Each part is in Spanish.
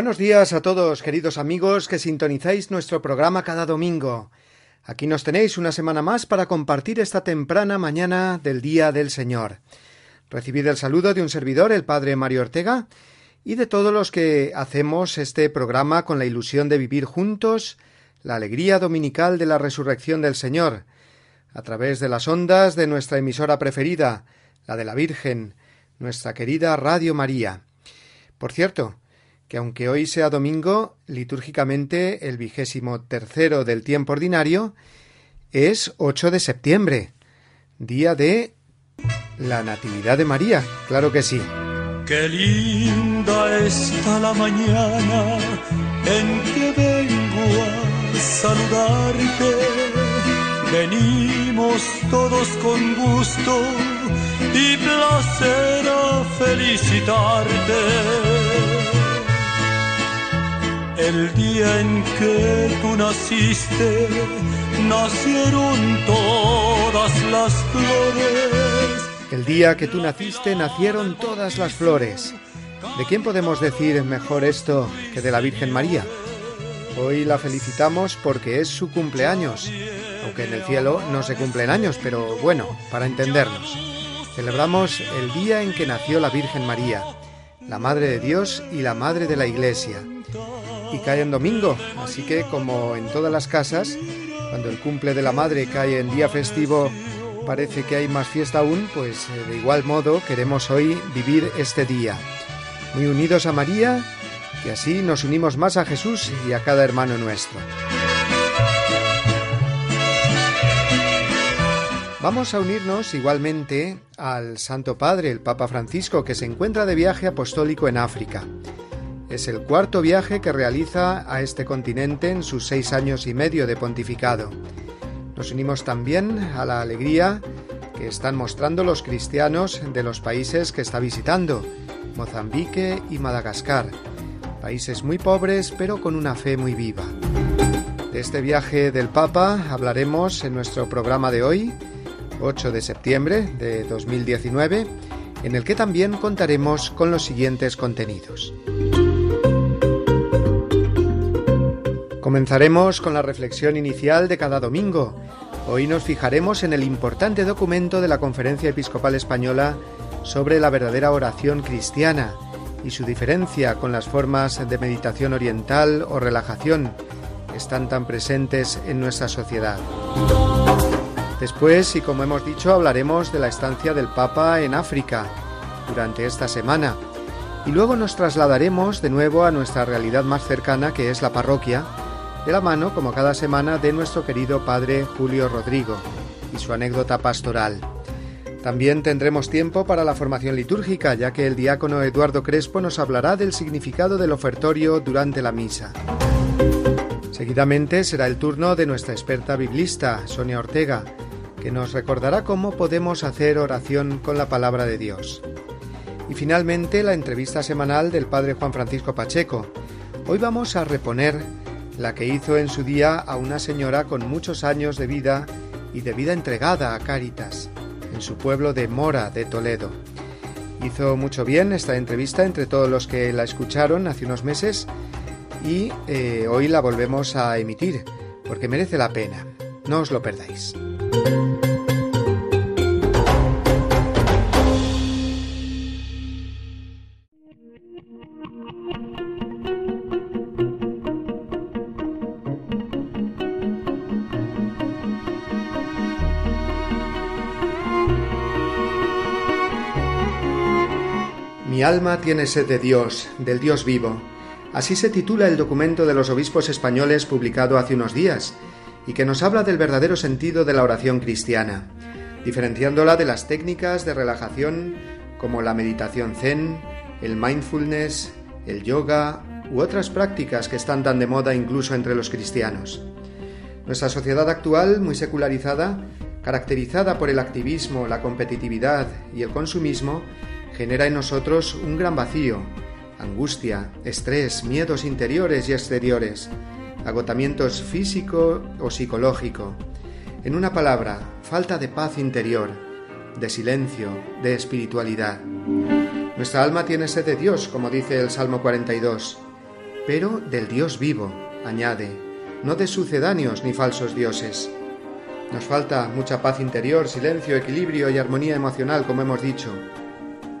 Buenos días a todos, queridos amigos, que sintonizáis nuestro programa cada domingo. Aquí nos tenéis una semana más para compartir esta temprana mañana del Día del Señor. Recibid el saludo de un servidor, el Padre Mario Ortega, y de todos los que hacemos este programa con la ilusión de vivir juntos la alegría dominical de la resurrección del Señor, a través de las ondas de nuestra emisora preferida, la de la Virgen, nuestra querida Radio María. Por cierto, que aunque hoy sea domingo, litúrgicamente el vigésimo tercero del tiempo ordinario, es 8 de septiembre, día de la Natividad de María, claro que sí. Qué linda está la mañana en que vengo a saludarte. Venimos todos con gusto y placer a felicitarte el día en que tú naciste, nacieron todas las flores. El día que tú naciste, nacieron todas las flores. ¿De quién podemos decir mejor esto que de la Virgen María? Hoy la felicitamos porque es su cumpleaños, aunque en el cielo no se cumplen años, pero bueno, para entendernos. Celebramos el día en que nació la Virgen María, la Madre de Dios y la Madre de la Iglesia y cae en domingo, así que como en todas las casas, cuando el cumple de la madre cae en día festivo, parece que hay más fiesta aún, pues eh, de igual modo queremos hoy vivir este día. Muy unidos a María, y así nos unimos más a Jesús y a cada hermano nuestro. Vamos a unirnos igualmente al Santo Padre, el Papa Francisco, que se encuentra de viaje apostólico en África. Es el cuarto viaje que realiza a este continente en sus seis años y medio de pontificado. Nos unimos también a la alegría que están mostrando los cristianos de los países que está visitando, Mozambique y Madagascar, países muy pobres pero con una fe muy viva. De este viaje del Papa hablaremos en nuestro programa de hoy, 8 de septiembre de 2019, en el que también contaremos con los siguientes contenidos. Comenzaremos con la reflexión inicial de cada domingo. Hoy nos fijaremos en el importante documento de la Conferencia Episcopal Española sobre la verdadera oración cristiana y su diferencia con las formas de meditación oriental o relajación que están tan presentes en nuestra sociedad. Después, y como hemos dicho, hablaremos de la estancia del Papa en África durante esta semana. Y luego nos trasladaremos de nuevo a nuestra realidad más cercana, que es la parroquia, de la mano, como cada semana, de nuestro querido padre Julio Rodrigo y su anécdota pastoral. También tendremos tiempo para la formación litúrgica, ya que el diácono Eduardo Crespo nos hablará del significado del ofertorio durante la misa. Seguidamente será el turno de nuestra experta biblista, Sonia Ortega, que nos recordará cómo podemos hacer oración con la palabra de Dios. Y finalmente la entrevista semanal del padre Juan Francisco Pacheco. Hoy vamos a reponer la que hizo en su día a una señora con muchos años de vida y de vida entregada a Cáritas, en su pueblo de Mora de Toledo. Hizo mucho bien esta entrevista entre todos los que la escucharon hace unos meses y eh, hoy la volvemos a emitir, porque merece la pena. No os lo perdáis. Mi alma tiene sed de Dios, del Dios vivo. Así se titula el documento de los obispos españoles publicado hace unos días, y que nos habla del verdadero sentido de la oración cristiana, diferenciándola de las técnicas de relajación como la meditación zen, el mindfulness, el yoga u otras prácticas que están tan de moda incluso entre los cristianos. Nuestra sociedad actual, muy secularizada, caracterizada por el activismo, la competitividad y el consumismo, genera en nosotros un gran vacío, angustia, estrés, miedos interiores y exteriores, agotamientos físico o psicológico. En una palabra, falta de paz interior, de silencio, de espiritualidad. Nuestra alma tiene sed de Dios, como dice el Salmo 42, pero del Dios vivo, añade, no de sucedáneos ni falsos dioses. Nos falta mucha paz interior, silencio, equilibrio y armonía emocional, como hemos dicho.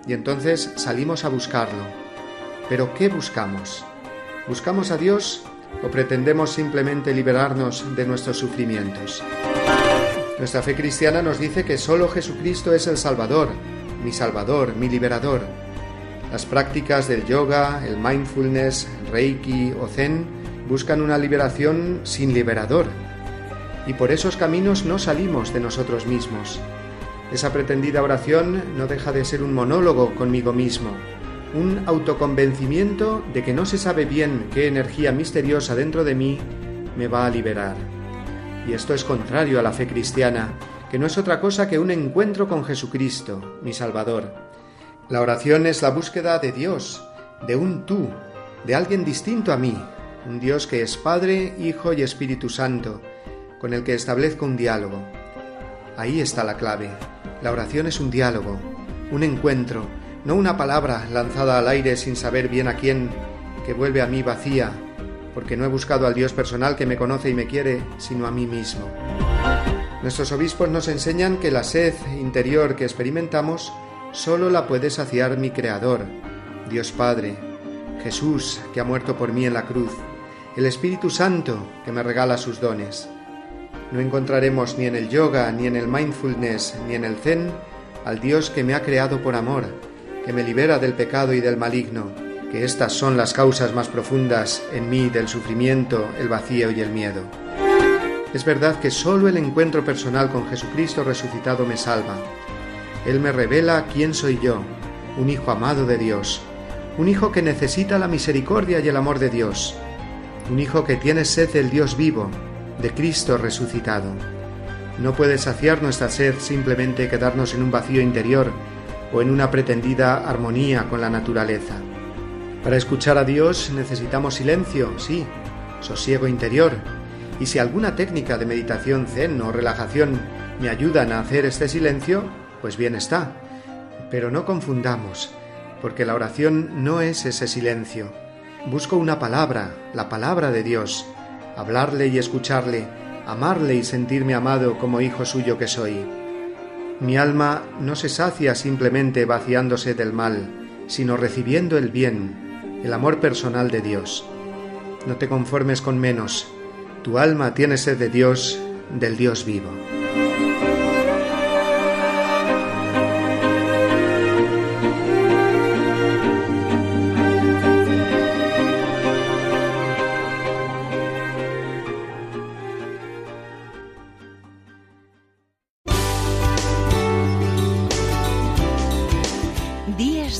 Y entonces salimos a buscarlo. Pero ¿qué buscamos? ¿Buscamos a Dios o pretendemos simplemente liberarnos de nuestros sufrimientos? Nuestra fe cristiana nos dice que solo Jesucristo es el Salvador, mi Salvador, mi liberador. Las prácticas del yoga, el mindfulness, reiki o zen buscan una liberación sin liberador. Y por esos caminos no salimos de nosotros mismos. Esa pretendida oración no deja de ser un monólogo conmigo mismo, un autoconvencimiento de que no se sabe bien qué energía misteriosa dentro de mí me va a liberar. Y esto es contrario a la fe cristiana, que no es otra cosa que un encuentro con Jesucristo, mi Salvador. La oración es la búsqueda de Dios, de un tú, de alguien distinto a mí, un Dios que es Padre, Hijo y Espíritu Santo, con el que establezco un diálogo. Ahí está la clave. La oración es un diálogo, un encuentro, no una palabra lanzada al aire sin saber bien a quién, que vuelve a mí vacía, porque no he buscado al Dios personal que me conoce y me quiere, sino a mí mismo. Nuestros obispos nos enseñan que la sed interior que experimentamos solo la puede saciar mi Creador, Dios Padre, Jesús, que ha muerto por mí en la cruz, el Espíritu Santo, que me regala sus dones. No encontraremos ni en el yoga, ni en el mindfulness, ni en el zen al Dios que me ha creado por amor, que me libera del pecado y del maligno, que estas son las causas más profundas en mí del sufrimiento, el vacío y el miedo. Es verdad que solo el encuentro personal con Jesucristo resucitado me salva. Él me revela quién soy yo, un hijo amado de Dios, un hijo que necesita la misericordia y el amor de Dios, un hijo que tiene sed del Dios vivo, de Cristo resucitado. No puede saciar nuestra sed simplemente quedarnos en un vacío interior o en una pretendida armonía con la naturaleza. Para escuchar a Dios necesitamos silencio, sí, sosiego interior, y si alguna técnica de meditación zen o relajación me ayudan a hacer este silencio, pues bien está. Pero no confundamos, porque la oración no es ese silencio. Busco una palabra, la palabra de Dios, hablarle y escucharle, amarle y sentirme amado como hijo suyo que soy. Mi alma no se sacia simplemente vaciándose del mal, sino recibiendo el bien, el amor personal de Dios. No te conformes con menos. Tu alma tiene sed de Dios, del Dios vivo.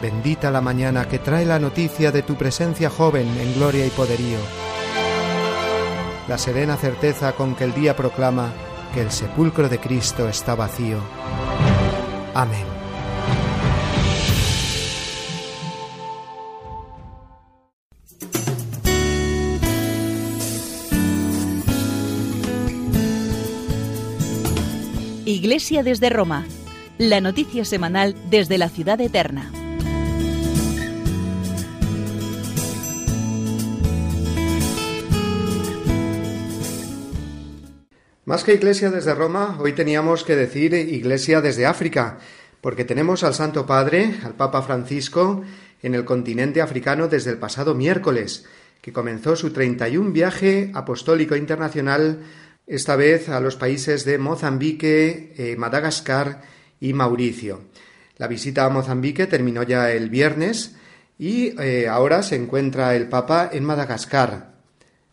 Bendita la mañana que trae la noticia de tu presencia joven en gloria y poderío. La serena certeza con que el día proclama que el sepulcro de Cristo está vacío. Amén. Iglesia desde Roma, la noticia semanal desde la ciudad eterna. Más que iglesia desde Roma, hoy teníamos que decir iglesia desde África, porque tenemos al Santo Padre, al Papa Francisco, en el continente africano desde el pasado miércoles, que comenzó su 31 viaje apostólico internacional, esta vez a los países de Mozambique, eh, Madagascar y Mauricio. La visita a Mozambique terminó ya el viernes y eh, ahora se encuentra el Papa en Madagascar,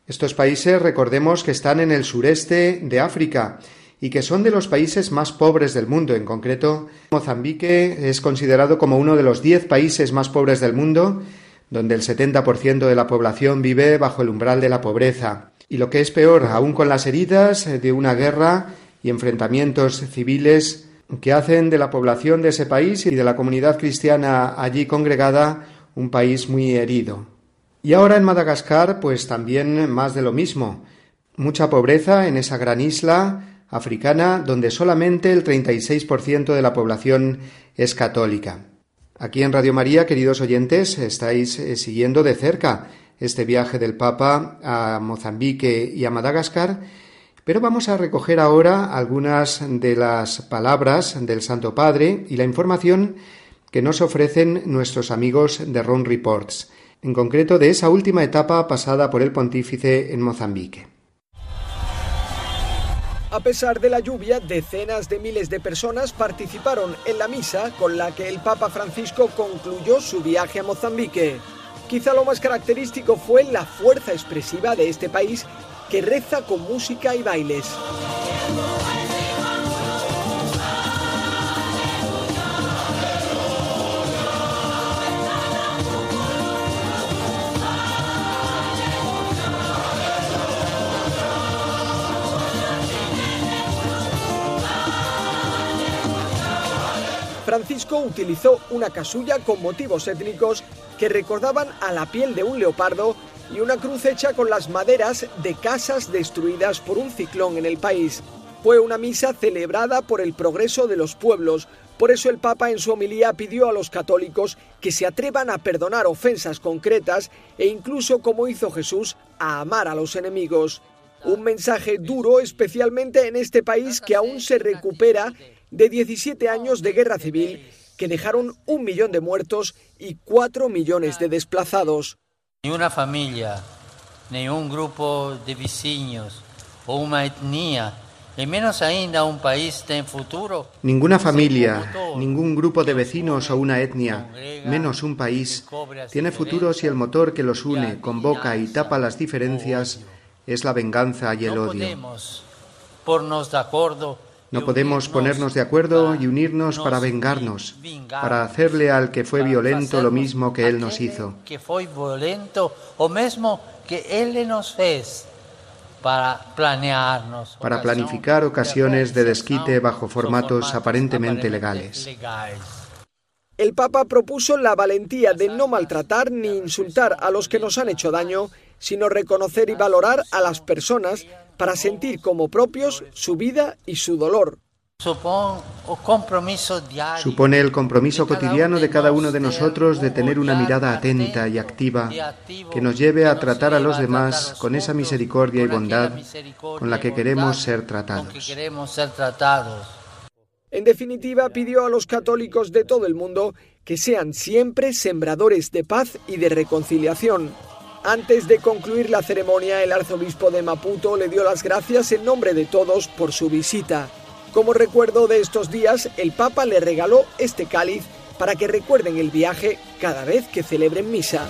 estos países recordemos que están en el sureste de África y que son de los países más pobres del mundo. En concreto, Mozambique es considerado como uno de los diez países más pobres del mundo, donde el 70% de la población vive bajo el umbral de la pobreza. Y lo que es peor, aún con las heridas de una guerra y enfrentamientos civiles que hacen de la población de ese país y de la comunidad cristiana allí congregada un país muy herido. Y ahora en Madagascar, pues también más de lo mismo. Mucha pobreza en esa gran isla africana donde solamente el 36% de la población es católica. Aquí en Radio María, queridos oyentes, estáis eh, siguiendo de cerca este viaje del Papa a Mozambique y a Madagascar, pero vamos a recoger ahora algunas de las palabras del Santo Padre y la información que nos ofrecen nuestros amigos de Ron Reports en concreto de esa última etapa pasada por el pontífice en Mozambique. A pesar de la lluvia, decenas de miles de personas participaron en la misa con la que el Papa Francisco concluyó su viaje a Mozambique. Quizá lo más característico fue la fuerza expresiva de este país que reza con música y bailes. Francisco utilizó una casulla con motivos étnicos que recordaban a la piel de un leopardo y una cruz hecha con las maderas de casas destruidas por un ciclón en el país. Fue una misa celebrada por el progreso de los pueblos, por eso el Papa en su homilía pidió a los católicos que se atrevan a perdonar ofensas concretas e incluso, como hizo Jesús, a amar a los enemigos. Un mensaje duro especialmente en este país que aún se recupera de 17 años de guerra civil que dejaron un millón de muertos y cuatro millones de desplazados. Ni una familia, ni un grupo de vecinos o una etnia, y menos ainda un país en futuro. Ninguna familia, ningún grupo de vecinos o una etnia, menos un país, tiene futuro si el motor que los une, convoca y tapa las diferencias es la venganza y el odio. Pornos de acuerdo no podemos ponernos de acuerdo y unirnos para vengarnos, para hacerle al que fue violento lo mismo que él nos hizo. Que fue violento o mismo que él nos fez para planearnos. Para planificar ocasiones de desquite bajo formatos aparentemente legales. El Papa propuso la valentía de no maltratar ni insultar a los que nos han hecho daño, sino reconocer y valorar a las personas para sentir como propios su vida y su dolor. Supone el compromiso cotidiano de cada uno de nosotros de tener una mirada atenta y activa que nos lleve a tratar a los demás con esa misericordia y bondad con la que queremos ser tratados. En definitiva, pidió a los católicos de todo el mundo que sean siempre sembradores de paz y de reconciliación. Antes de concluir la ceremonia, el arzobispo de Maputo le dio las gracias en nombre de todos por su visita. Como recuerdo de estos días, el Papa le regaló este cáliz para que recuerden el viaje cada vez que celebren misa.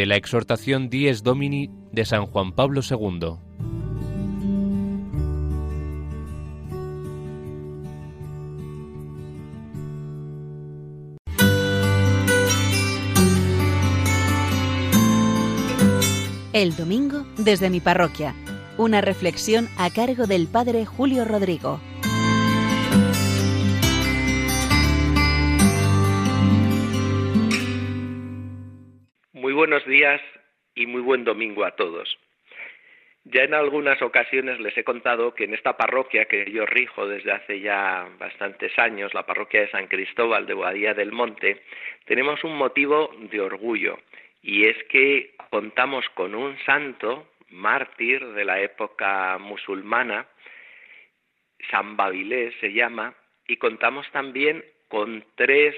de la exhortación Dies Domini de San Juan Pablo II. El domingo desde mi parroquia. Una reflexión a cargo del Padre Julio Rodrigo. Y muy buen domingo a todos. Ya en algunas ocasiones les he contado que en esta parroquia que yo rijo desde hace ya bastantes años, la parroquia de San Cristóbal de Boadía del Monte, tenemos un motivo de orgullo y es que contamos con un santo mártir de la época musulmana, San Babilés se llama, y contamos también con tres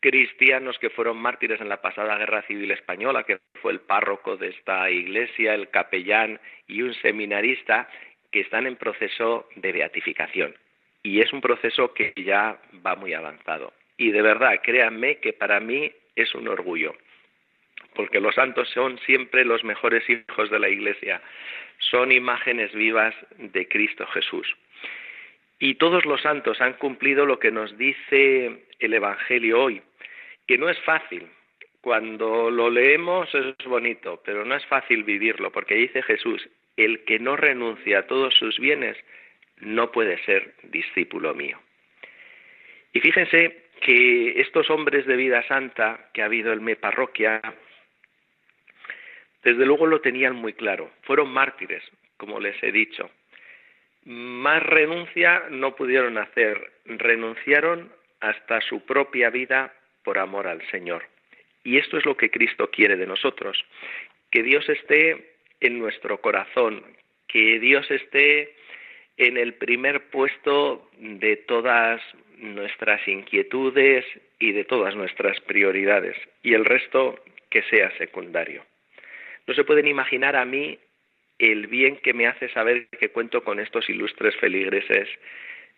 cristianos que fueron mártires en la pasada guerra civil española, que fue el párroco de esta iglesia, el capellán y un seminarista, que están en proceso de beatificación. Y es un proceso que ya va muy avanzado. Y de verdad, créanme que para mí es un orgullo, porque los santos son siempre los mejores hijos de la iglesia, son imágenes vivas de Cristo Jesús. Y todos los santos han cumplido lo que nos dice el Evangelio hoy, que no es fácil. Cuando lo leemos es bonito, pero no es fácil vivirlo, porque dice Jesús, el que no renuncia a todos sus bienes no puede ser discípulo mío. Y fíjense que estos hombres de vida santa que ha habido en mi parroquia, desde luego lo tenían muy claro, fueron mártires, como les he dicho. Más renuncia no pudieron hacer, renunciaron hasta su propia vida por amor al Señor. Y esto es lo que Cristo quiere de nosotros, que Dios esté en nuestro corazón, que Dios esté en el primer puesto de todas nuestras inquietudes y de todas nuestras prioridades, y el resto que sea secundario. No se pueden imaginar a mí el bien que me hace saber que cuento con estos ilustres feligreses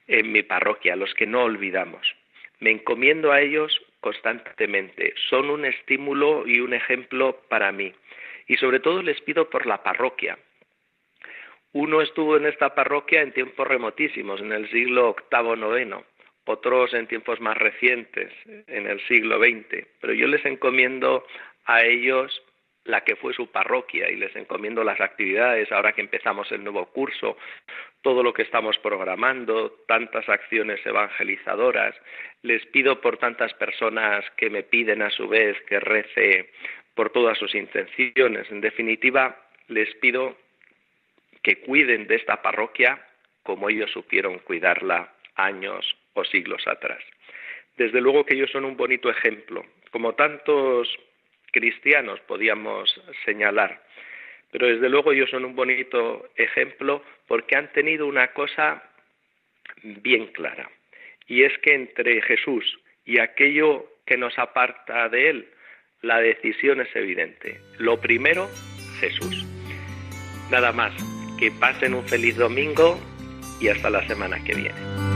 en mi parroquia, los que no olvidamos. Me encomiendo a ellos constantemente. Son un estímulo y un ejemplo para mí. Y sobre todo les pido por la parroquia. Uno estuvo en esta parroquia en tiempos remotísimos, en el siglo VIII, IX, otros en tiempos más recientes, en el siglo XX. Pero yo les encomiendo a ellos la que fue su parroquia y les encomiendo las actividades ahora que empezamos el nuevo curso, todo lo que estamos programando, tantas acciones evangelizadoras. Les pido por tantas personas que me piden a su vez que rece por todas sus intenciones. En definitiva, les pido que cuiden de esta parroquia como ellos supieron cuidarla años o siglos atrás. Desde luego que ellos son un bonito ejemplo, como tantos cristianos podíamos señalar. Pero desde luego ellos son un bonito ejemplo porque han tenido una cosa bien clara. Y es que entre Jesús y aquello que nos aparta de Él, la decisión es evidente. Lo primero, Jesús. Nada más, que pasen un feliz domingo y hasta la semana que viene.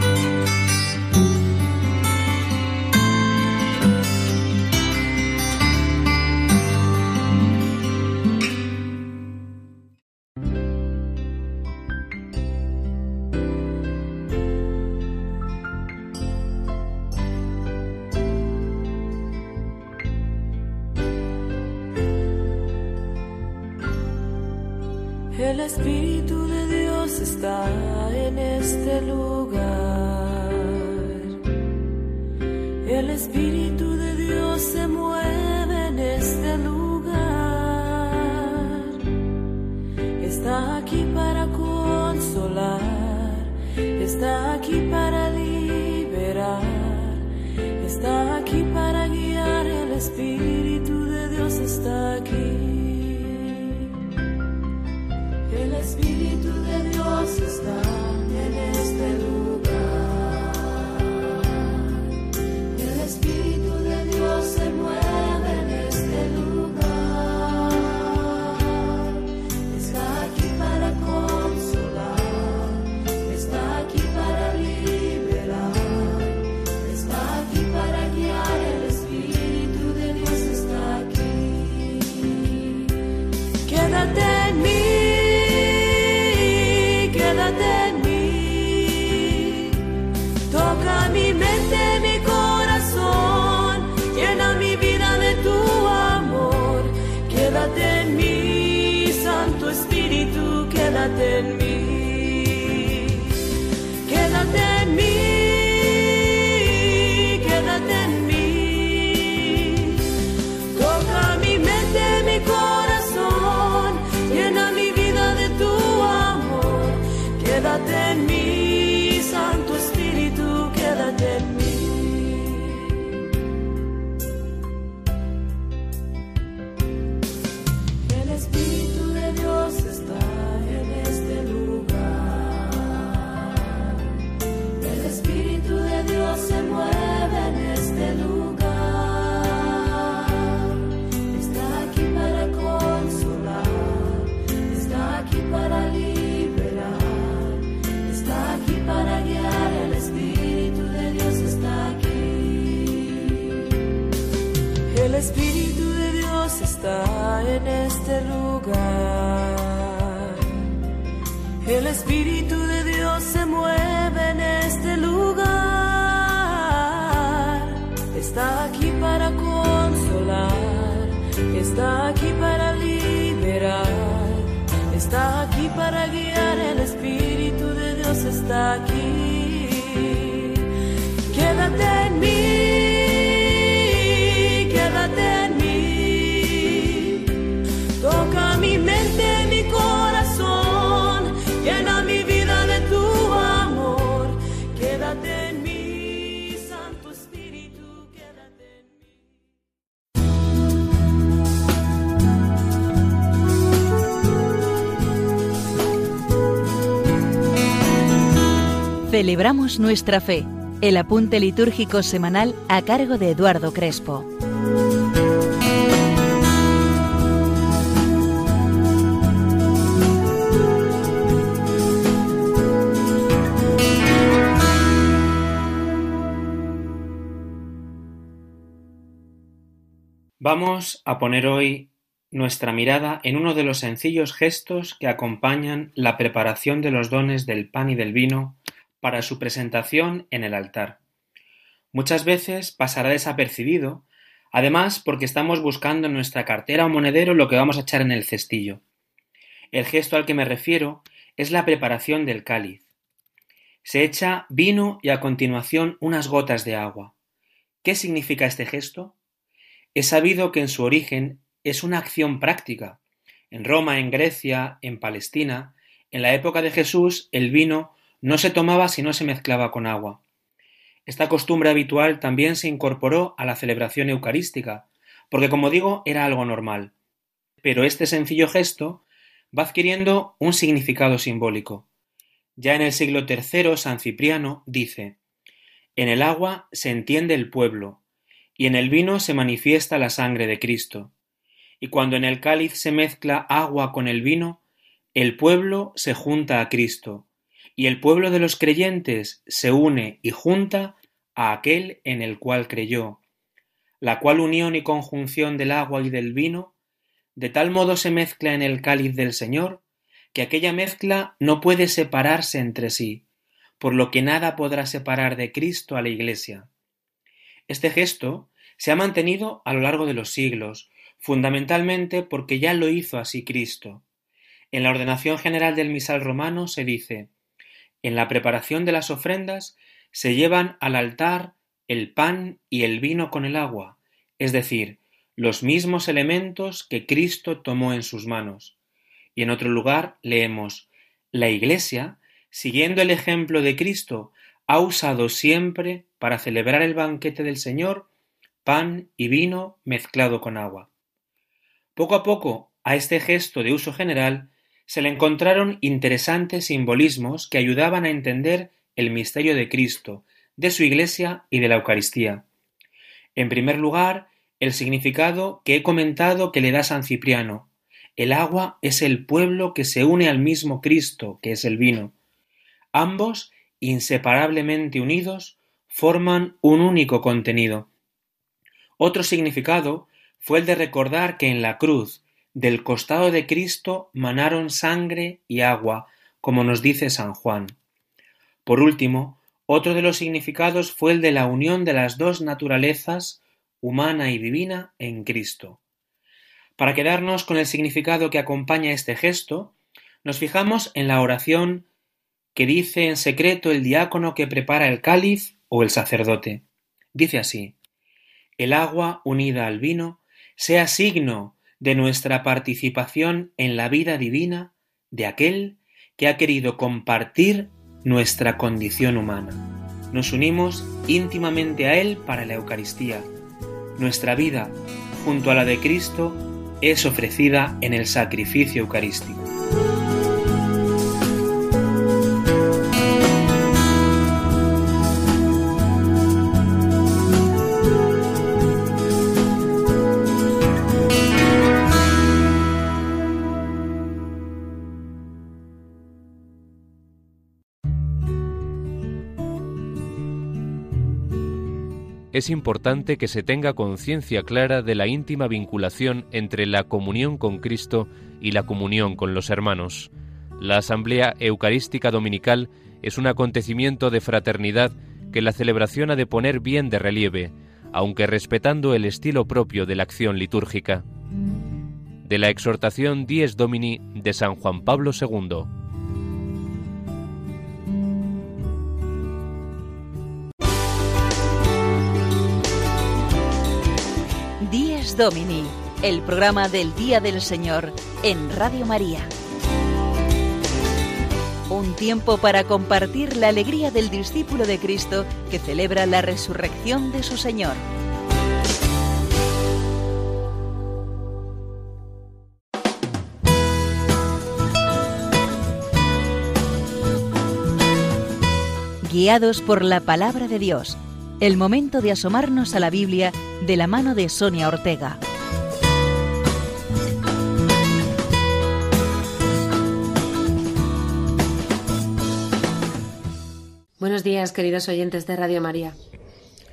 Celebramos nuestra fe. El apunte litúrgico semanal a cargo de Eduardo Crespo. Vamos a poner hoy nuestra mirada en uno de los sencillos gestos que acompañan la preparación de los dones del pan y del vino para su presentación en el altar. Muchas veces pasará desapercibido, además porque estamos buscando en nuestra cartera o monedero lo que vamos a echar en el cestillo. El gesto al que me refiero es la preparación del cáliz. Se echa vino y a continuación unas gotas de agua. ¿Qué significa este gesto? Es sabido que en su origen es una acción práctica. En Roma, en Grecia, en Palestina, en la época de Jesús, el vino no se tomaba si no se mezclaba con agua. Esta costumbre habitual también se incorporó a la celebración eucarística, porque como digo, era algo normal. Pero este sencillo gesto va adquiriendo un significado simbólico. Ya en el siglo III, San Cipriano dice En el agua se entiende el pueblo, y en el vino se manifiesta la sangre de Cristo. Y cuando en el cáliz se mezcla agua con el vino, el pueblo se junta a Cristo, y el pueblo de los creyentes se une y junta a aquel en el cual creyó, la cual unión y conjunción del agua y del vino, de tal modo se mezcla en el cáliz del Señor, que aquella mezcla no puede separarse entre sí, por lo que nada podrá separar de Cristo a la Iglesia. Este gesto se ha mantenido a lo largo de los siglos, fundamentalmente porque ya lo hizo así Cristo. En la ordenación general del misal romano se dice En la preparación de las ofrendas se llevan al altar el pan y el vino con el agua, es decir, los mismos elementos que Cristo tomó en sus manos. Y en otro lugar leemos La Iglesia, siguiendo el ejemplo de Cristo, ha usado siempre, para celebrar el banquete del Señor, pan y vino mezclado con agua. Poco a poco, a este gesto de uso general se le encontraron interesantes simbolismos que ayudaban a entender el misterio de Cristo, de su Iglesia y de la Eucaristía. En primer lugar, el significado que he comentado que le da San Cipriano. El agua es el pueblo que se une al mismo Cristo, que es el vino. Ambos, inseparablemente unidos, forman un único contenido. Otro significado fue el de recordar que en la cruz, del costado de Cristo, manaron sangre y agua, como nos dice San Juan. Por último, otro de los significados fue el de la unión de las dos naturalezas, humana y divina, en Cristo. Para quedarnos con el significado que acompaña este gesto, nos fijamos en la oración que dice en secreto el diácono que prepara el cáliz o el sacerdote. Dice así El agua unida al vino sea signo de nuestra participación en la vida divina de aquel que ha querido compartir nuestra condición humana. Nos unimos íntimamente a Él para la Eucaristía. Nuestra vida, junto a la de Cristo, es ofrecida en el sacrificio eucarístico. Es importante que se tenga conciencia clara de la íntima vinculación entre la comunión con Cristo y la comunión con los hermanos. La Asamblea Eucarística Dominical es un acontecimiento de fraternidad que la celebración ha de poner bien de relieve, aunque respetando el estilo propio de la acción litúrgica. De la exhortación Dies Domini de San Juan Pablo II. Domini, el programa del Día del Señor en Radio María. Un tiempo para compartir la alegría del discípulo de Cristo que celebra la resurrección de su Señor. Guiados por la palabra de Dios, el momento de asomarnos a la Biblia de la mano de Sonia Ortega. Buenos días, queridos oyentes de Radio María.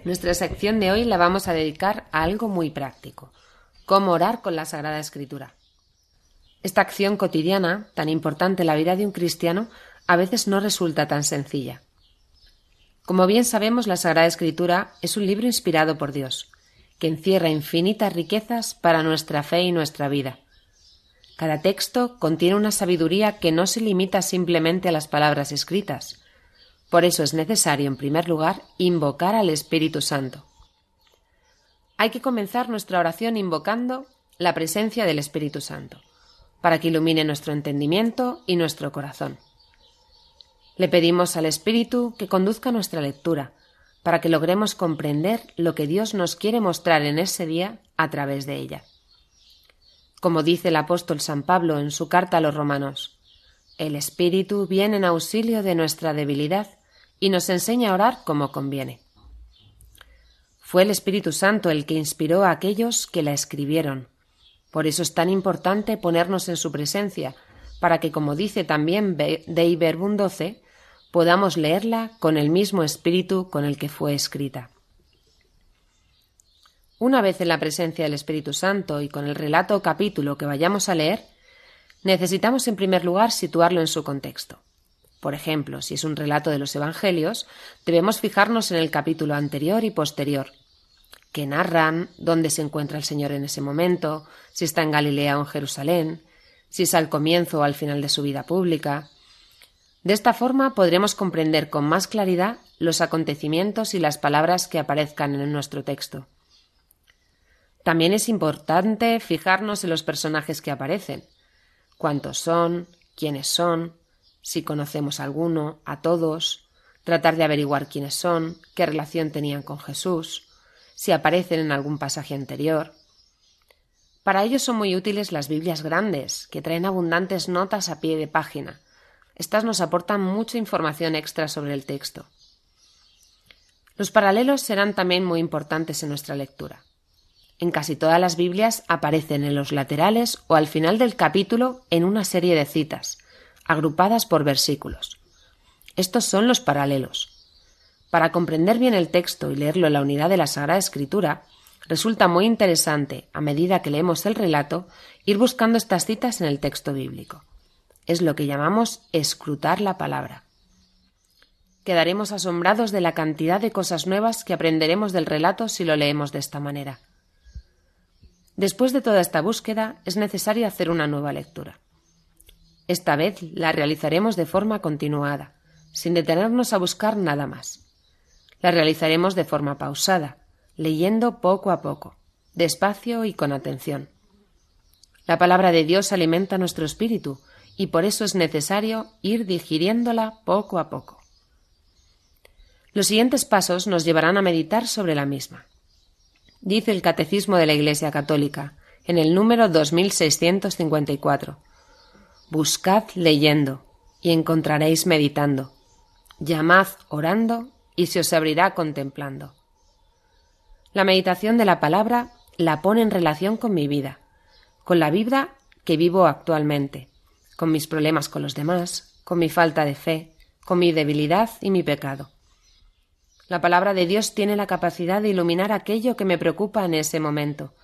Nuestra sección de hoy la vamos a dedicar a algo muy práctico, cómo orar con la Sagrada Escritura. Esta acción cotidiana, tan importante en la vida de un cristiano, a veces no resulta tan sencilla. Como bien sabemos, la Sagrada Escritura es un libro inspirado por Dios, que encierra infinitas riquezas para nuestra fe y nuestra vida. Cada texto contiene una sabiduría que no se limita simplemente a las palabras escritas. Por eso es necesario, en primer lugar, invocar al Espíritu Santo. Hay que comenzar nuestra oración invocando la presencia del Espíritu Santo, para que ilumine nuestro entendimiento y nuestro corazón. Le pedimos al Espíritu que conduzca nuestra lectura, para que logremos comprender lo que Dios nos quiere mostrar en ese día a través de ella. Como dice el apóstol San Pablo en su carta a los romanos, el Espíritu viene en auxilio de nuestra debilidad y nos enseña a orar como conviene. Fue el Espíritu Santo el que inspiró a aquellos que la escribieron. Por eso es tan importante ponernos en su presencia, para que, como dice también 12, podamos leerla con el mismo espíritu con el que fue escrita. Una vez en la presencia del Espíritu Santo y con el relato o capítulo que vayamos a leer, necesitamos en primer lugar situarlo en su contexto. Por ejemplo, si es un relato de los Evangelios, debemos fijarnos en el capítulo anterior y posterior, que narran dónde se encuentra el Señor en ese momento, si está en Galilea o en Jerusalén, si es al comienzo o al final de su vida pública. De esta forma podremos comprender con más claridad los acontecimientos y las palabras que aparezcan en nuestro texto. También es importante fijarnos en los personajes que aparecen, cuántos son, quiénes son, si conocemos a alguno, a todos, tratar de averiguar quiénes son, qué relación tenían con Jesús, si aparecen en algún pasaje anterior. Para ello son muy útiles las Biblias grandes, que traen abundantes notas a pie de página. Estas nos aportan mucha información extra sobre el texto. Los paralelos serán también muy importantes en nuestra lectura. En casi todas las Biblias aparecen en los laterales o al final del capítulo en una serie de citas, agrupadas por versículos. Estos son los paralelos. Para comprender bien el texto y leerlo en la unidad de la Sagrada Escritura, resulta muy interesante, a medida que leemos el relato, ir buscando estas citas en el texto bíblico. Es lo que llamamos escrutar la palabra. Quedaremos asombrados de la cantidad de cosas nuevas que aprenderemos del relato si lo leemos de esta manera. Después de toda esta búsqueda, es necesario hacer una nueva lectura. Esta vez la realizaremos de forma continuada, sin detenernos a buscar nada más. La realizaremos de forma pausada, leyendo poco a poco, despacio y con atención. La palabra de Dios alimenta nuestro espíritu y por eso es necesario ir digiriéndola poco a poco. Los siguientes pasos nos llevarán a meditar sobre la misma. Dice el Catecismo de la Iglesia Católica, en el número 2654. Buscad leyendo y encontraréis meditando. Llamad orando y se os abrirá contemplando. La meditación de la palabra la pone en relación con mi vida, con la vida que vivo actualmente, con mis problemas con los demás, con mi falta de fe, con mi debilidad y mi pecado. La palabra de Dios tiene la capacidad de iluminar aquello que me preocupa en ese momento,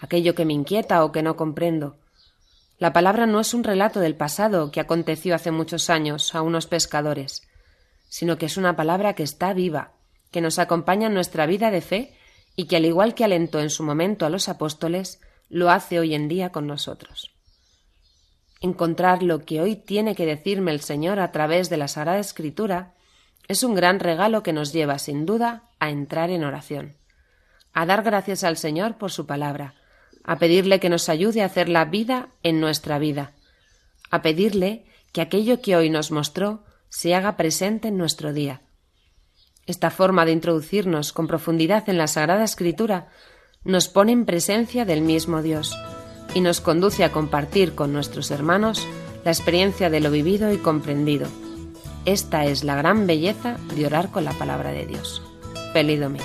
aquello que me inquieta o que no comprendo. La palabra no es un relato del pasado que aconteció hace muchos años a unos pescadores, sino que es una palabra que está viva, que nos acompaña en nuestra vida de fe y que al igual que alentó en su momento a los apóstoles, lo hace hoy en día con nosotros. Encontrar lo que hoy tiene que decirme el Señor a través de la Sagrada Escritura es un gran regalo que nos lleva, sin duda, a entrar en oración, a dar gracias al Señor por su palabra, a pedirle que nos ayude a hacer la vida en nuestra vida, a pedirle que aquello que hoy nos mostró se haga presente en nuestro día. Esta forma de introducirnos con profundidad en la Sagrada Escritura nos pone en presencia del mismo Dios y nos conduce a compartir con nuestros hermanos la experiencia de lo vivido y comprendido. Esta es la gran belleza de orar con la palabra de Dios. Feliz domingo.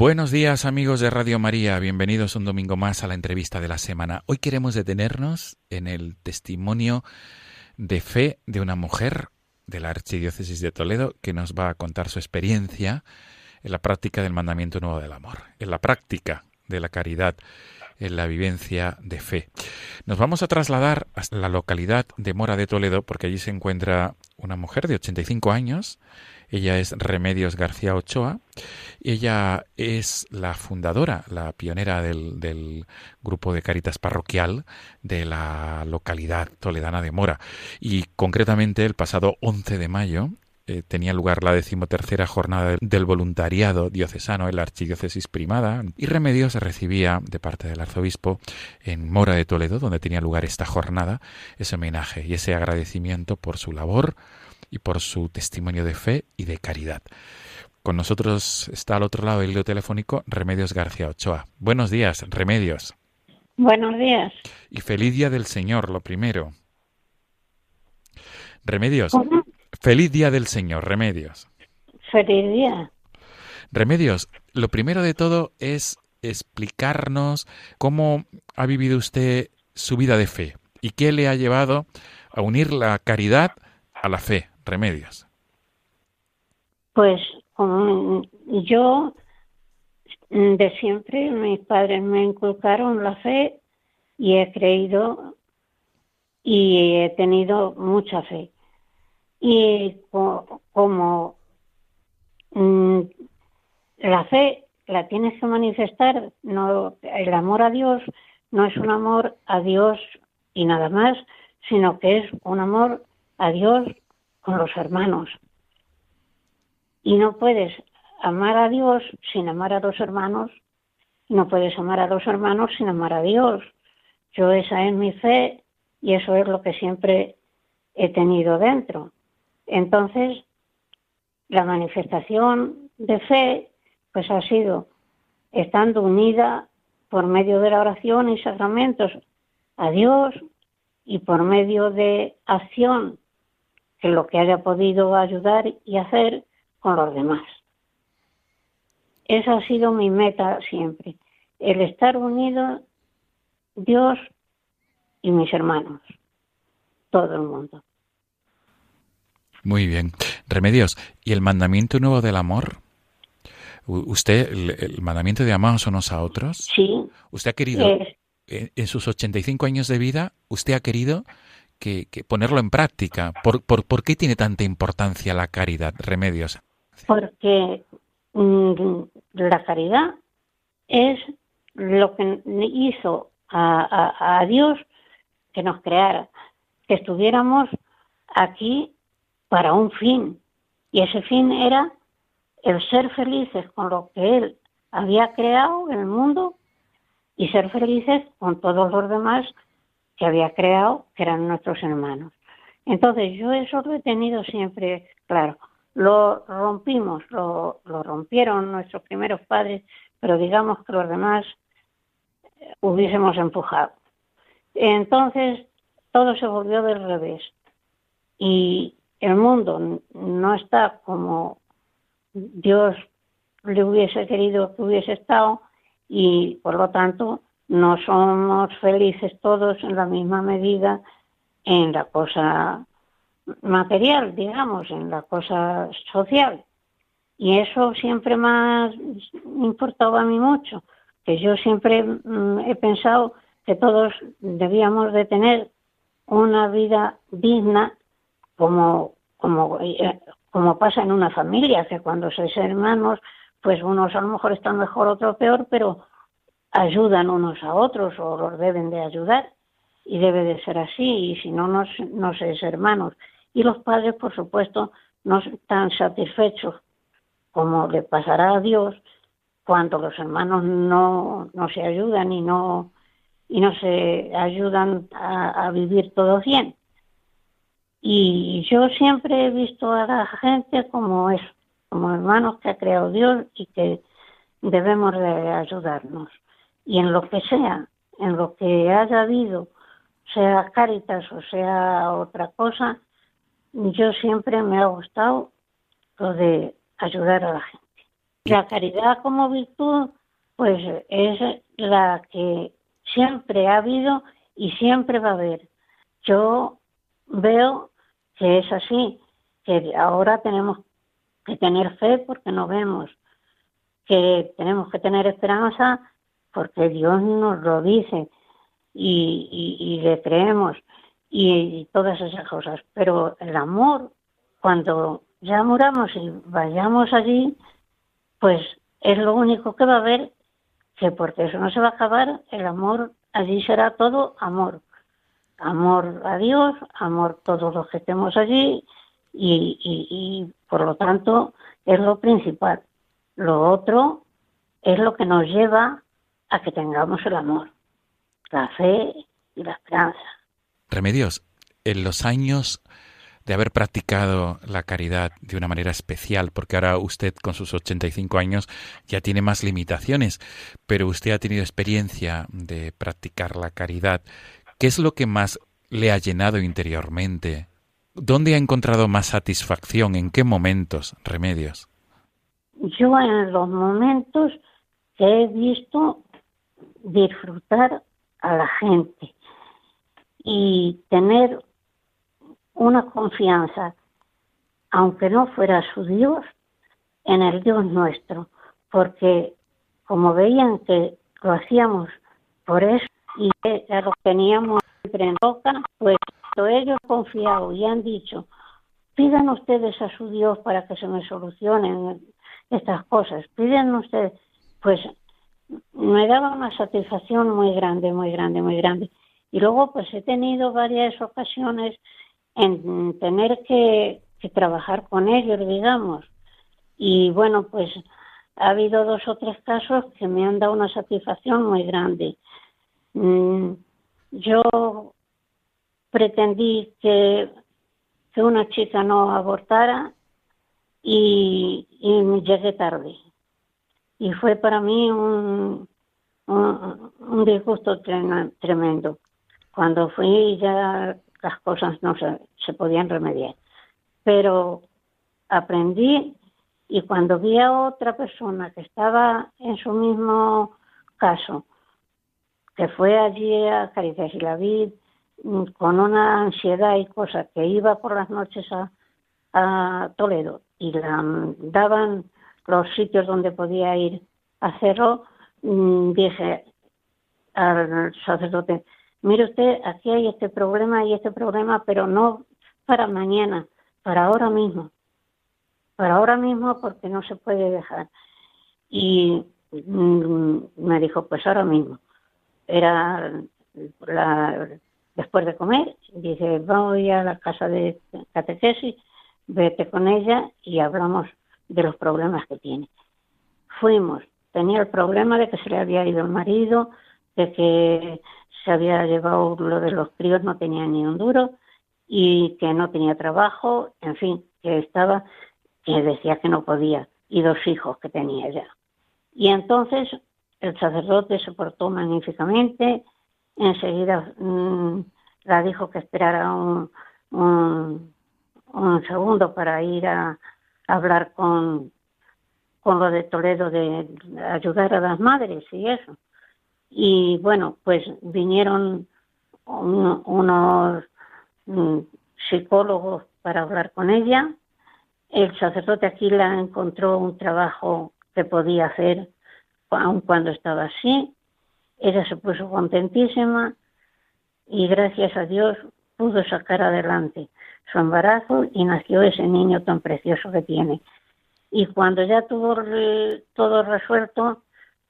Buenos días amigos de Radio María, bienvenidos un domingo más a la entrevista de la semana. Hoy queremos detenernos en el testimonio de fe de una mujer de la Archidiócesis de Toledo que nos va a contar su experiencia en la práctica del mandamiento nuevo del amor, en la práctica de la caridad, en la vivencia de fe. Nos vamos a trasladar hasta la localidad de Mora de Toledo porque allí se encuentra una mujer de 85 años. Ella es Remedios García Ochoa. Ella es la fundadora, la pionera del, grupo de Caritas Parroquial de la localidad toledana de Mora. Y concretamente el pasado 11 de mayo eh, tenía lugar la decimotercera jornada del voluntariado diocesano en la Archidiócesis Primada y Remedios recibía de parte del arzobispo en Mora de Toledo, donde tenía lugar esta jornada, ese homenaje y ese agradecimiento por su labor y por su testimonio de fe y de caridad. Con nosotros está al otro lado del hilo telefónico Remedios García Ochoa. Buenos días, Remedios. Buenos días. Y feliz día del Señor, lo primero. Remedios. ¿Cómo? Feliz día del Señor, Remedios. Feliz día. Remedios, lo primero de todo es explicarnos cómo ha vivido usted su vida de fe y qué le ha llevado a unir la caridad a la fe. Remedios. Pues como yo de siempre mis padres me inculcaron la fe y he creído y he tenido mucha fe y como mm, la fe la tienes que manifestar, no el amor a Dios no es un amor a Dios y nada más, sino que es un amor a Dios con los hermanos. Y no puedes amar a Dios sin amar a los hermanos, no puedes amar a los hermanos sin amar a Dios. Yo esa es mi fe y eso es lo que siempre he tenido dentro. Entonces, la manifestación de fe, pues ha sido estando unida por medio de la oración y sacramentos a Dios y por medio de acción, que lo que haya podido ayudar y hacer con los demás. Esa ha sido mi meta siempre, el estar unido Dios y mis hermanos, todo el mundo. Muy bien. Remedios, ¿y el mandamiento nuevo del amor? ¿Usted, el, mandamiento de amados unos a otros? Sí. ¿Usted ha querido, en, sus 85 años de vida, usted ha querido que, ponerlo en práctica? ¿Por, por, qué tiene tanta importancia la caridad, Remedios? Porque mm, la caridad es lo que hizo a, a Dios que nos creara, que estuviéramos aquí para un fin. Y ese fin era el ser felices con lo que Él había creado en el mundo y ser felices con todos los demás que había creado, que eran nuestros hermanos. Entonces yo eso lo he tenido siempre claro. Lo rompimos, lo, lo rompieron nuestros primeros padres, pero digamos que los demás eh, hubiésemos empujado. Entonces todo se volvió del revés. Y, el mundo no está como Dios le hubiese querido que hubiese estado y por lo tanto no somos felices todos en la misma medida en la cosa material, digamos, en la cosa social. Y eso siempre más importaba a mí mucho, que yo siempre mm, he pensado que todos debíamos de tener una vida digna como, como, eh, como pasa en una familia, que cuando sois hermanos, pues unos a lo mejor están mejor, otros peor, pero ayudan unos a otros o los deben de ayudar. y debe de ser así, y si no, no, no se es hermanos. Y los padres, por supuesto, no están satisfechos, como le pasará a Dios, cuando los hermanos no, no se ayudan y no, y no se ayudan a, a vivir todos bien. Y yo siempre he visto a la gente como es, como hermanos que ha creado Dios y que debemos de ayudarnos. Y en lo que sea, en lo que haya habido, sea Cáritas o sea otra cosa, yo siempre me ha gustado lo de ayudar a la gente. La caridad como virtud, pues es la que siempre ha habido y siempre va a haber. Yo veo que es así, que ahora tenemos que tener fe porque no vemos, que tenemos que tener esperanza porque Dios nos lo dice y, le creemos y, todas esas cosas. Pero el amor, cuando ya muramos y vayamos allí, pues es lo único que va a haber, que porque eso no se va a acabar, el amor allí será todo amor. Amor a Dios, amor todos los que estemos allí y por lo tanto es lo principal. Lo otro es lo que nos lleva a que tengamos el amor, la fe y la esperanza. Remedios, en los años de haber practicado la caridad de una manera especial, porque ahora usted con sus 85 años ya tiene más limitaciones, pero usted ha tenido experiencia de practicar la caridad. ¿Qué es lo que más le ha llenado interiormente? ¿Dónde ha encontrado más satisfacción? ¿En qué momentos? Remedios. Yo en los momentos que he visto disfrutar a la gente y tener una confianza, aunque no fuera su Dios, en el Dios nuestro, porque como veían que lo hacíamos por eso y que lo teníamos siempre en boca, pues ellos confiado y han dicho, pidan ustedes a su Dios para que se me solucionen estas cosas, piden ustedes, pues me daba una satisfacción muy grande, muy grande, muy grande. Y luego pues he tenido varias ocasiones en tener que, trabajar con ellos, digamos. Y bueno, pues ha habido dos o tres casos que me han dado una satisfacción muy grande. Mm, yo pretendí que, una chica no abortara y, y llegué tarde. Y fue para mí un, un, un disgusto tremendo. Cuando fui ya las cosas no se, se podían remediar. Pero aprendí y cuando vi a otra persona que estaba en su mismo caso, que fue allí a Caritas y la vi con una ansiedad y cosas, que iba por las noches a, a Toledo y la daban los sitios donde podía ir a hacerlo, mm, dije al sacerdote, mire usted, aquí hay este problema y este problema, pero no para mañana, para ahora mismo, para ahora mismo porque no se puede dejar. Y mm, me dijo, pues ahora mismo. Era la- después de comer, dice, voy a la casa de catequesis, vete con ella y hablamos de los problemas que tiene. Fuimos, tenía el problema de que se le había ido el marido, de que se había llevado lo de los críos, no tenía ni un duro y que no tenía trabajo, en fin, que estaba, que decía que no podía, y dos hijos que tenía ya. Y entonces el sacerdote se portó magníficamente, enseguida mm, la dijo que esperara un, un, un segundo para ir a, a hablar con, con lo de Toledo de ayudar a las madres y eso. Y bueno, pues vinieron un- unos mm, psicólogos para hablar con ella. El sacerdote aquí la encontró un trabajo que podía hacer aun cuando estaba así. Ella se puso contentísima y gracias a Dios pudo sacar adelante su embarazo y nació ese niño tan precioso que tiene. Y cuando ya tuvo todo resuelto,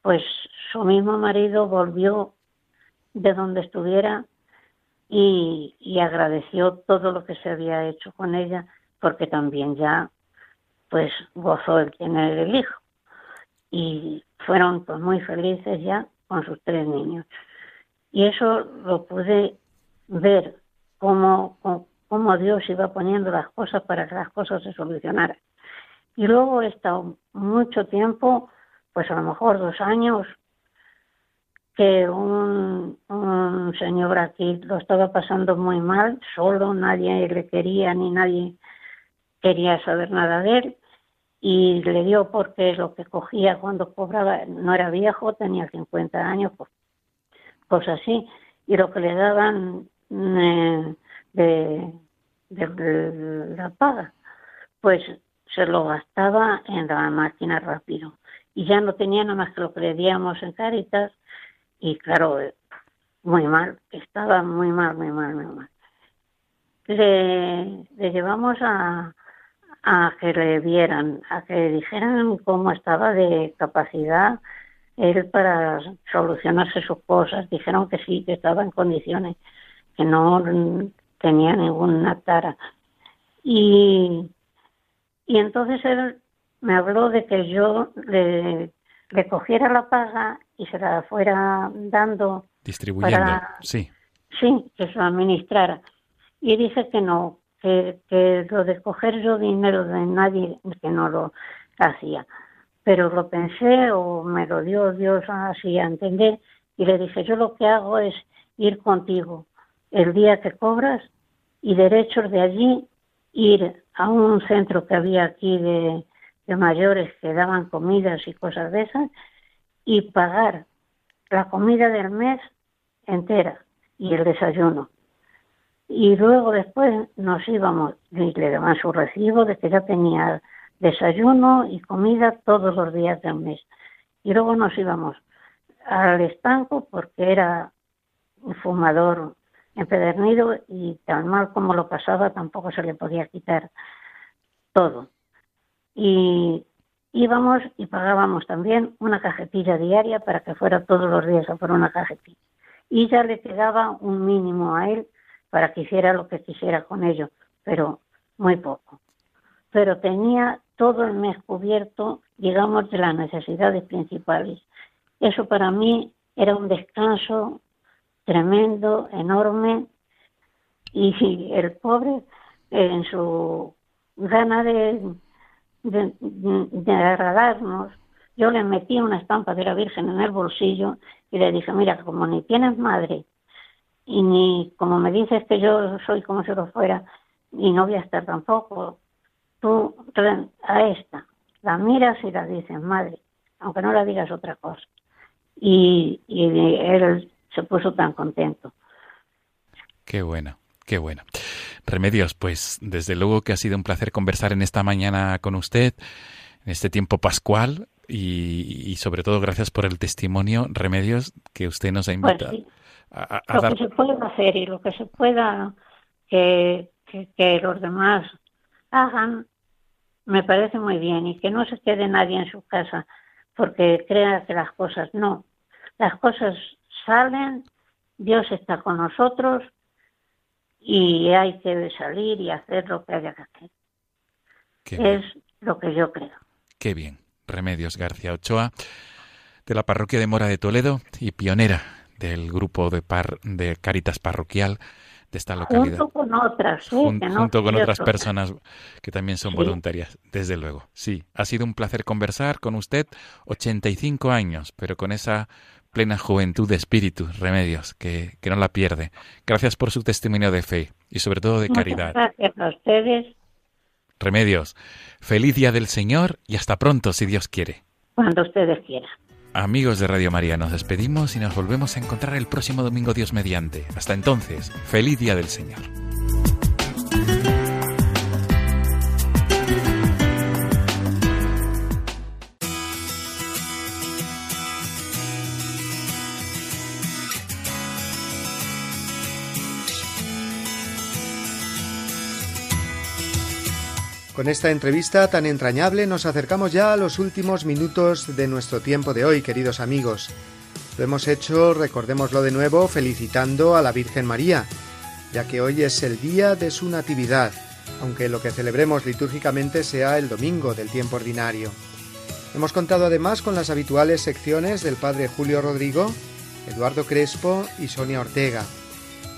pues su mismo marido volvió de donde estuviera y, y agradeció todo lo que se había hecho con ella, porque también ya pues gozó el tener el hijo. Y fueron pues muy felices ya con sus tres niños. Y eso lo pude ver cómo, cómo, Dios iba poniendo las cosas para que las cosas se solucionaran. Y luego he estado mucho tiempo, pues a lo mejor dos años, que un, un señor aquí lo estaba pasando muy mal, solo, nadie le quería ni nadie quería saber nada de él y le dio porque lo que cogía cuando cobraba no era viejo, tenía 50 años, pues, cosas así, y lo que le daban eh, de, de- la paga, pues se lo gastaba en la máquina rápido y ya no tenía nada más que lo que le díamos en Caritas y claro, muy mal, estaba muy mal, muy mal, muy mal. Le, le llevamos a, a que le vieran, a que le dijeran cómo estaba de capacidad él para solucionarse sus cosas. Dijeron que sí, que estaba en condiciones, que no tenía ninguna tara. Y, y entonces él me habló de que yo le, le cogiera la paga y se la fuera dando Distribuyendo, para- sí. Sí, que se lo administrara. Y dije que no, que, que lo de coger yo dinero de nadie, que no lo hacía. Pero lo pensé o me lo dio Dios así a entender y le dije, yo lo que hago es ir contigo el día que cobras y derechos de allí ir a un centro que había aquí de, de mayores que daban comidas y cosas de esas y pagar la comida del mes entera y el desayuno. Y luego después nos íbamos y le daban su recibo de que ya tenía desayuno y comida todos los días del mes. Y luego nos íbamos al estanco porque era un fumador empedernido y tan mal como lo pasaba tampoco se le podía quitar todo. Y íbamos y pagábamos también una cajetilla diaria para que fuera todos los días a por una cajetilla. Y ya le quedaba un mínimo a él para que hiciera lo que quisiera con ello, pero muy poco. Pero tenía todo el mes cubierto, digamos, de las necesidades principales. Eso para mí era un descanso tremendo, enorme, y el pobre, en su gana de, de, agradarnos, yo le metí una estampa de la Virgen en el bolsillo y le dije, mira, como ni tienes madre y ni como me dices que yo soy como si lo fuera y no voy a estar tampoco, tú a esta la miras y la dices, madre, aunque no la digas otra cosa. Y, y él se puso tan contento. Qué bueno, qué bueno. Remedios, pues desde luego que ha sido un placer conversar en esta mañana con usted, en este tiempo pascual, y, y sobre todo gracias por el testimonio, Remedios, que usted nos ha Pues invitado sí, a, a- a lo dar. que se pueda hacer y lo que se pueda que, que, que los demás hagan, me parece muy bien y que no se quede nadie en su casa porque crea que las cosas no. Las cosas salen, Dios está con nosotros y hay que salir y hacer lo que haya que hacer. Qué es lo que yo creo. Qué bien. Remedios García Ochoa, de la parroquia de Mora de Toledo y pionera del grupo de, par, de Caritas Parroquial de esta localidad. Junto con otras, ¿sí? Jun- que no junto con otras personas que también son Sí. voluntarias, desde luego. Sí, ha sido un placer conversar con usted, 85 años, pero con esa plena juventud de espíritu, Remedios, que, que no la pierde. Gracias por su testimonio de fe y sobre todo de Muchas caridad. gracias a ustedes Remedios, feliz día del Señor y hasta pronto, si Dios quiere. cuando ustedes quieran. Amigos de Radio María, nos despedimos y nos volvemos a encontrar el próximo domingo Dios mediante. Hasta entonces, feliz día del Señor. Esta entrevista tan entrañable nos acercamos ya a los últimos minutos de nuestro tiempo de hoy, queridos amigos. Lo hemos hecho, recordémoslo de nuevo, felicitando a la Virgen María, ya que hoy es el día de su Natividad, aunque lo que celebremos litúrgicamente sea el domingo del tiempo ordinario. Hemos contado además con las habituales secciones del Padre Julio Rodrigo, Eduardo Crespo y Sonia Ortega,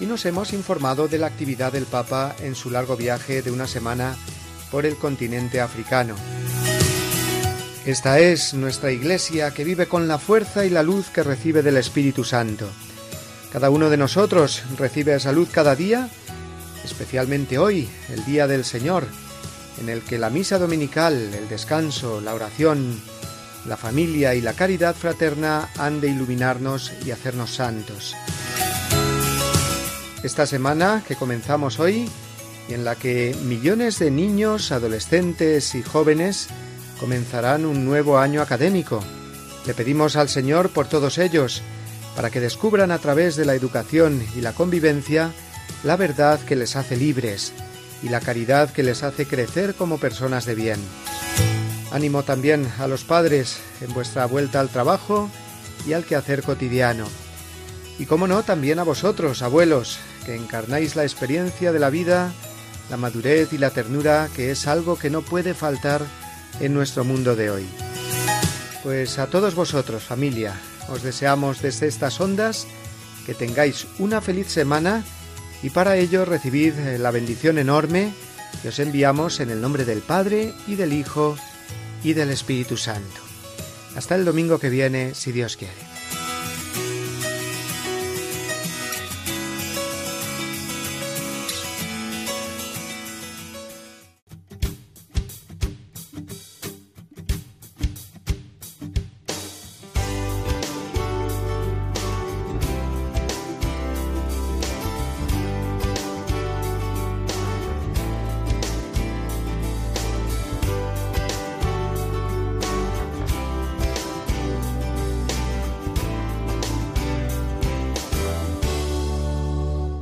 y nos hemos informado de la actividad del Papa en su largo viaje de una semana por el continente africano. Esta es nuestra Iglesia que vive con la fuerza y la luz que recibe del Espíritu Santo. Cada uno de nosotros recibe esa luz cada día, especialmente hoy, el Día del Señor, en el que la misa dominical, el descanso, la oración, la familia y la caridad fraterna han de iluminarnos y hacernos santos. Esta semana que comenzamos hoy en la que millones de niños, adolescentes y jóvenes comenzarán un nuevo año académico. Le pedimos al Señor por todos ellos, para que descubran a través de la educación y la convivencia la verdad que les hace libres y la caridad que les hace crecer como personas de bien. Ánimo también a los padres en vuestra vuelta al trabajo y al quehacer cotidiano. Y como no, también a vosotros, abuelos, que encarnáis la experiencia de la vida, la madurez y la ternura, que es algo que no puede faltar en nuestro mundo de hoy. Pues a todos vosotros, familia, os deseamos desde estas ondas que tengáis una feliz semana y para ello recibid la bendición enorme que os enviamos en el nombre del Padre y del Hijo y del Espíritu Santo. Hasta el domingo que viene, si Dios quiere.